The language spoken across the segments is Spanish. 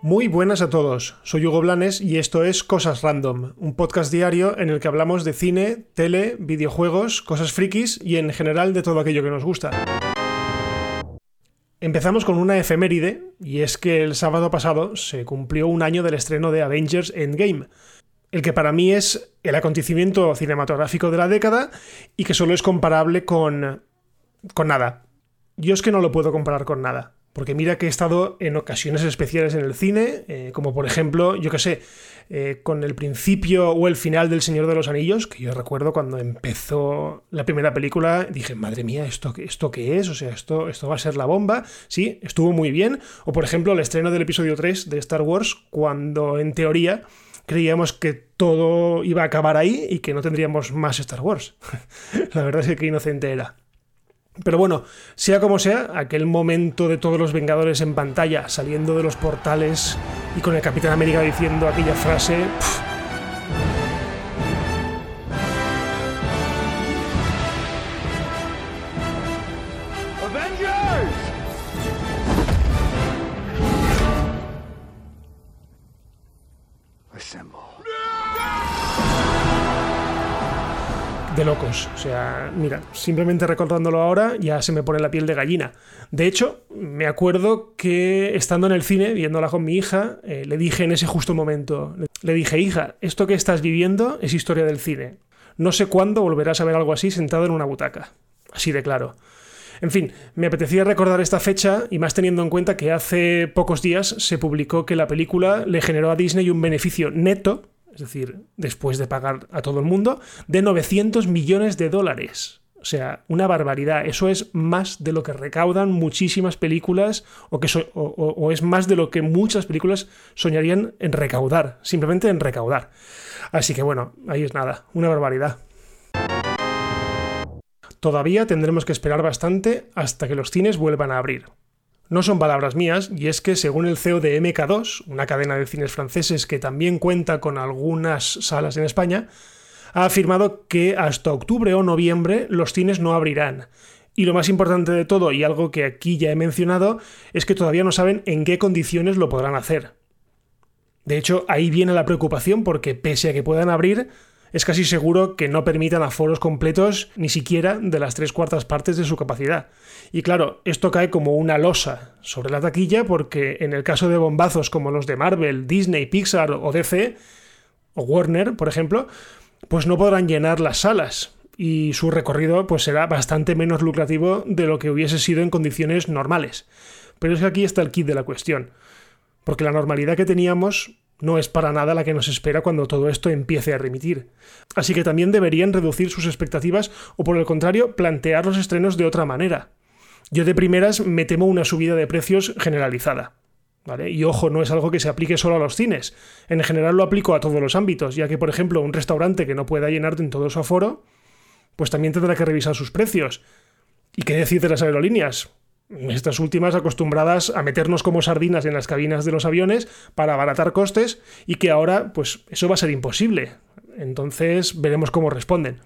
Muy buenas a todos, soy Hugo Blanes y esto es Cosas Random, un podcast diario en el que hablamos de cine, tele, videojuegos, cosas frikis y en general de todo aquello que nos gusta. Empezamos con una efeméride, y es que el sábado pasado se cumplió un año del estreno de Avengers Endgame, el que para mí es el acontecimiento cinematográfico de la década y que solo es comparable con... con nada. Yo es que no lo puedo comparar con nada. Porque mira que he estado en ocasiones especiales en el cine, eh, como por ejemplo, yo qué sé, eh, con el principio o el final del Señor de los Anillos, que yo recuerdo cuando empezó la primera película, dije, madre mía, ¿esto, esto qué es? O sea, esto, esto va a ser la bomba. Sí, estuvo muy bien. O por ejemplo, el estreno del episodio 3 de Star Wars, cuando en teoría creíamos que todo iba a acabar ahí y que no tendríamos más Star Wars. la verdad es que qué inocente era. Pero bueno, sea como sea, aquel momento de todos los Vengadores en pantalla, saliendo de los portales y con el Capitán América diciendo aquella frase... de locos. O sea, mira, simplemente recordándolo ahora ya se me pone la piel de gallina. De hecho, me acuerdo que estando en el cine, viéndola con mi hija, eh, le dije en ese justo momento, le dije, hija, esto que estás viviendo es historia del cine. No sé cuándo volverás a ver algo así sentado en una butaca. Así de claro. En fin, me apetecía recordar esta fecha y más teniendo en cuenta que hace pocos días se publicó que la película le generó a Disney un beneficio neto es decir, después de pagar a todo el mundo, de 900 millones de dólares. O sea, una barbaridad. Eso es más de lo que recaudan muchísimas películas o, que o, es más de lo que muchas películas soñarían en recaudar, simplemente en recaudar. Así que bueno, ahí es nada, una barbaridad. Todavía tendremos que esperar bastante hasta que los cines vuelvan a abrir. No son palabras mías, y es que según el CEO de MK2, una cadena de cines franceses que también cuenta con algunas salas en España, ha afirmado que hasta octubre o noviembre los cines no abrirán. Y lo más importante de todo, y algo que aquí ya he mencionado, es que todavía no saben en qué condiciones lo podrán hacer. De hecho, ahí viene la preocupación porque pese a que puedan abrir, es casi seguro que no permitan aforos completos ni siquiera de las tres cuartas partes de su capacidad. Y claro, esto cae como una losa sobre la taquilla porque en el caso de bombazos como los de Marvel, Disney, Pixar o DC, o Warner, por ejemplo, pues no podrán llenar las salas y su recorrido pues será bastante menos lucrativo de lo que hubiese sido en condiciones normales. Pero es que aquí está el kit de la cuestión. Porque la normalidad que teníamos no es para nada la que nos espera cuando todo esto empiece a remitir. Así que también deberían reducir sus expectativas o por el contrario plantear los estrenos de otra manera. Yo de primeras me temo una subida de precios generalizada. ¿Vale? Y ojo, no es algo que se aplique solo a los cines. En general lo aplico a todos los ámbitos, ya que, por ejemplo, un restaurante que no pueda llenarte en todo su aforo, pues también tendrá que revisar sus precios. ¿Y qué decir de las aerolíneas? Estas últimas acostumbradas a meternos como sardinas en las cabinas de los aviones para abaratar costes y que ahora pues eso va a ser imposible. Entonces veremos cómo responden.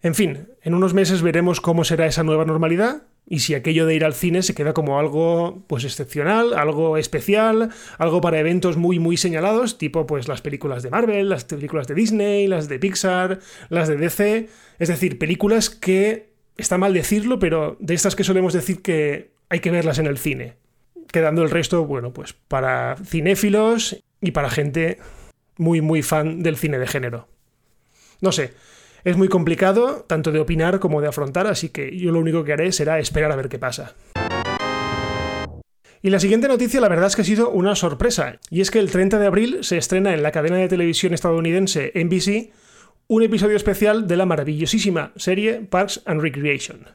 En fin, en unos meses veremos cómo será esa nueva normalidad y si aquello de ir al cine se queda como algo pues excepcional, algo especial, algo para eventos muy muy señalados, tipo pues las películas de Marvel, las películas de Disney, las de Pixar, las de DC, es decir, películas que está mal decirlo, pero de estas que solemos decir que hay que verlas en el cine. Quedando el resto, bueno, pues para cinéfilos y para gente muy, muy fan del cine de género. No sé, es muy complicado tanto de opinar como de afrontar, así que yo lo único que haré será esperar a ver qué pasa. Y la siguiente noticia la verdad es que ha sido una sorpresa, y es que el 30 de abril se estrena en la cadena de televisión estadounidense NBC un episodio especial de la maravillosísima serie Parks and Recreation.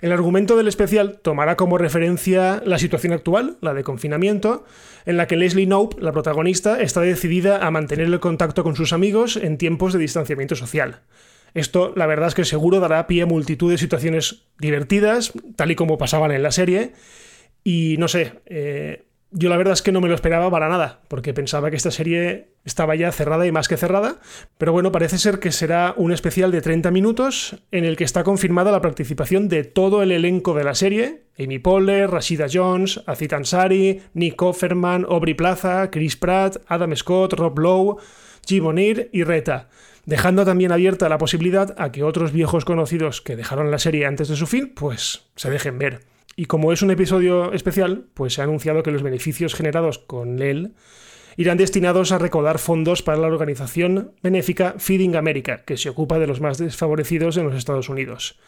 El argumento del especial tomará como referencia la situación actual, la de confinamiento, en la que Leslie Knope, la protagonista, está decidida a mantener el contacto con sus amigos en tiempos de distanciamiento social. Esto, la verdad es que seguro dará pie a multitud de situaciones divertidas, tal y como pasaban en la serie, y no sé, eh, Yo la verdad es que no me lo esperaba para nada, porque pensaba que esta serie estaba ya cerrada y más que cerrada, pero bueno, parece ser que será un especial de 30 minutos en el que está confirmada la participación de todo el elenco de la serie, Amy Poehler, Rashida Jones, Aziz Ansari, Nick Offerman, Aubrey Plaza, Chris Pratt, Adam Scott, Rob Lowe, Jim O'Neill y Reta, dejando también abierta la posibilidad a que otros viejos conocidos que dejaron la serie antes de su fin, pues se dejen ver. Y como es un episodio especial, pues se ha anunciado que los beneficios generados con él irán destinados a recaudar fondos para la organización benéfica Feeding America, que se ocupa de los más desfavorecidos en los Estados Unidos.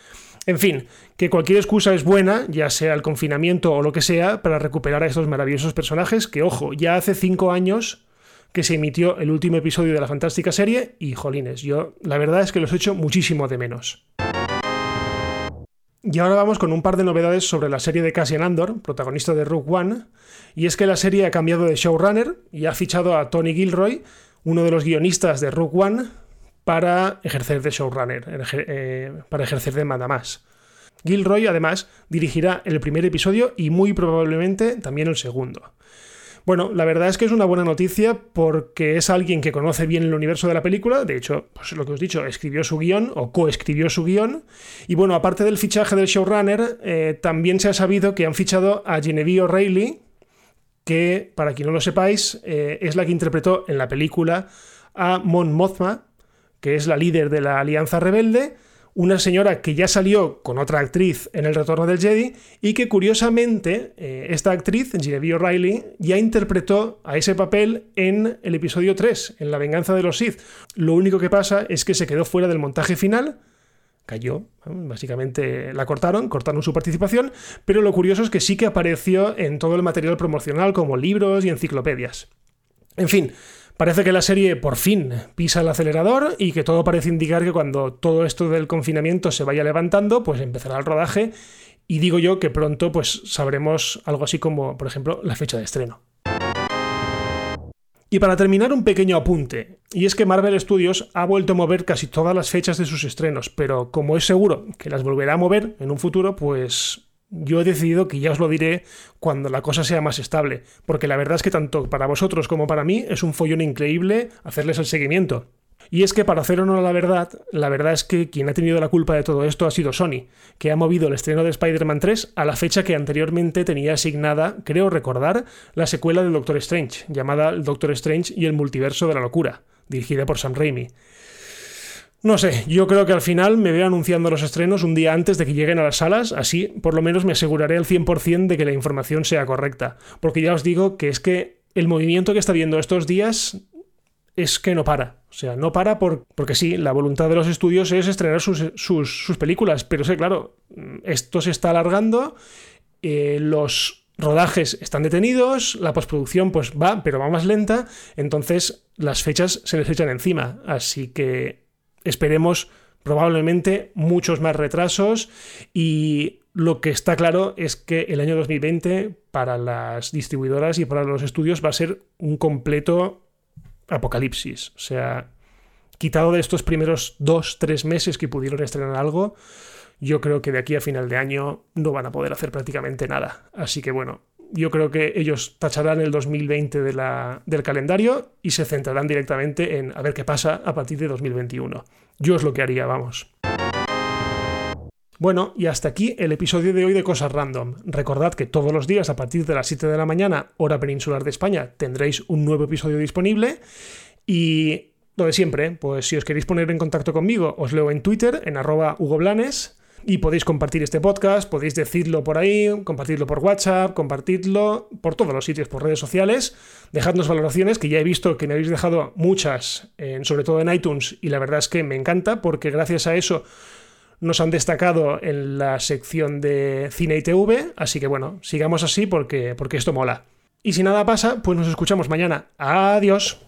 En fin, que cualquier excusa es buena, ya sea el confinamiento o lo que sea, para recuperar a estos maravillosos personajes que, ojo, ya hace cinco años que se emitió el último episodio de la fantástica serie y, jolines, yo la verdad es que los echo muchísimo de menos. Y ahora vamos con un par de novedades sobre la serie de Cassian Andor, protagonista de Rogue One, y es que la serie ha cambiado de showrunner y ha fichado a Tony Gilroy, uno de los guionistas de Rogue One, para ejercer de showrunner, eh, para ejercer de más. Gilroy además dirigirá el primer episodio y muy probablemente también el segundo. Bueno, la verdad es que es una buena noticia porque es alguien que conoce bien el universo de la película. De hecho, pues lo que os he dicho, escribió su guion o coescribió su guion. Y bueno, aparte del fichaje del showrunner, eh, también se ha sabido que han fichado a Genevieve O'Reilly, que, para quien no lo sepáis, eh, es la que interpretó en la película a Mon Mothma, que es la líder de la Alianza Rebelde una señora que ya salió con otra actriz en El Retorno del Jedi y que curiosamente eh, esta actriz, Genevieve O'Reilly, ya interpretó a ese papel en el episodio 3, en La venganza de los Sith. Lo único que pasa es que se quedó fuera del montaje final, cayó, básicamente la cortaron, cortaron su participación, pero lo curioso es que sí que apareció en todo el material promocional como libros y enciclopedias. En fin, Parece que la serie por fin pisa el acelerador y que todo parece indicar que cuando todo esto del confinamiento se vaya levantando, pues empezará el rodaje y digo yo que pronto pues sabremos algo así como, por ejemplo, la fecha de estreno. Y para terminar, un pequeño apunte, y es que Marvel Studios ha vuelto a mover casi todas las fechas de sus estrenos, pero como es seguro que las volverá a mover en un futuro, pues yo he decidido que ya os lo diré cuando la cosa sea más estable, porque la verdad es que tanto para vosotros como para mí es un follón increíble hacerles el seguimiento. Y es que para hacer honor a la verdad, la verdad es que quien ha tenido la culpa de todo esto ha sido Sony, que ha movido el estreno de Spider-Man 3 a la fecha que anteriormente tenía asignada, creo recordar, la secuela del Doctor Strange, llamada Doctor Strange y el Multiverso de la Locura, dirigida por Sam Raimi. No sé, yo creo que al final me veo anunciando los estrenos un día antes de que lleguen a las salas, así por lo menos me aseguraré al 100% de que la información sea correcta. Porque ya os digo que es que el movimiento que está viendo estos días es que no para. O sea, no para por, porque sí, la voluntad de los estudios es estrenar sus, sus, películas, pero sé, claro, esto se está alargando, eh, los rodajes están detenidos, la postproducción pues va, pero va más lenta, entonces las fechas se les echan encima. Así que esperemos probablemente muchos más retrasos y lo que está claro es que el año 2020 para las distribuidoras y para los estudios va a ser un completo apocalipsis. O sea, quitado de estos primeros dos, tres meses que pudieron estrenar algo, yo creo que de aquí a final de año no van a poder hacer prácticamente nada. Así que bueno, yo creo que ellos tacharán el 2020 de del calendario y se centrarán directamente en a ver qué pasa a partir de 2021. Yo es lo que haría, vamos. Bueno, y hasta aquí el episodio de hoy de Cosas Random. Recordad que todos los días a partir de las 7 de la mañana, hora peninsular de España, tendréis un nuevo episodio disponible. Y lo de siempre, pues si os queréis poner en contacto conmigo, os leo en Twitter, en arroba Hugo Blanes y podéis compartir este podcast, podéis decirlo por ahí, compartirlo por WhatsApp, compartirlo por todos los sitios, por redes sociales. Dejadnos valoraciones, que ya he visto que me habéis dejado muchas, sobre todo en iTunes, y la verdad es que me encanta porque gracias a eso nos han destacado en la sección de cine y TV, así que bueno, sigamos así porque, porque esto mola. Y si nada pasa, pues nos escuchamos mañana. Adiós.